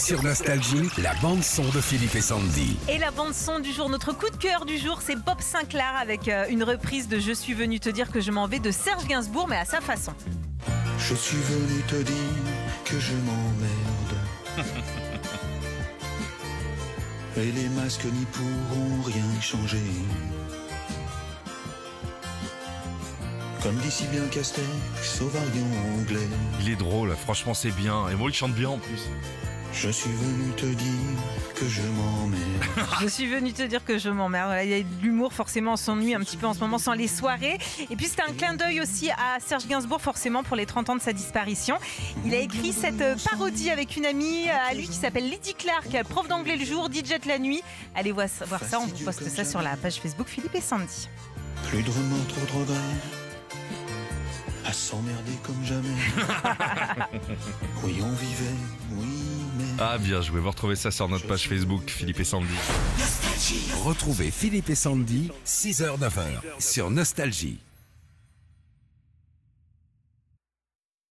Sur Nostalgie, la bande-son de Philippe et Sandy. Et la bande son du jour, notre coup de cœur du jour, c'est Bob Sinclair avec euh, une reprise de Je suis venu te dire que je m'en vais de Serge Gainsbourg, mais à sa façon. Je suis venu te dire que je m'emmerde. Et les masques n'y pourront rien changer. Comme dit si bien Castex au variant anglais. Il est drôle, franchement c'est bien. Et moi il chante bien en plus. Je suis venu te dire que je m'emmerde. Je suis venu te dire que je m'emmerde. Voilà, Il y a de l'humour, forcément, on s'ennuie un petit peu en ce moment sans les soirées. Et puis c'était un clin d'œil aussi à Serge Gainsbourg, forcément, pour les 30 ans de sa disparition. Il a écrit cette euh, parodie avec une amie euh, à lui qui s'appelle Lydie Clark, prof d'anglais le jour, DJ la nuit. Allez voir, voir ça, on vous poste ça sur la page Facebook Philippe et Sandy. Plus de remords, trop de regrets. À s'emmerder comme jamais. oui, on vivait, oui, mais. Ah bien joué, vous retrouvez ça sur notre page Facebook Philippe et Sandy. Retrouvez Philippe et Sandy, 6h-9h, sur Nostalgie.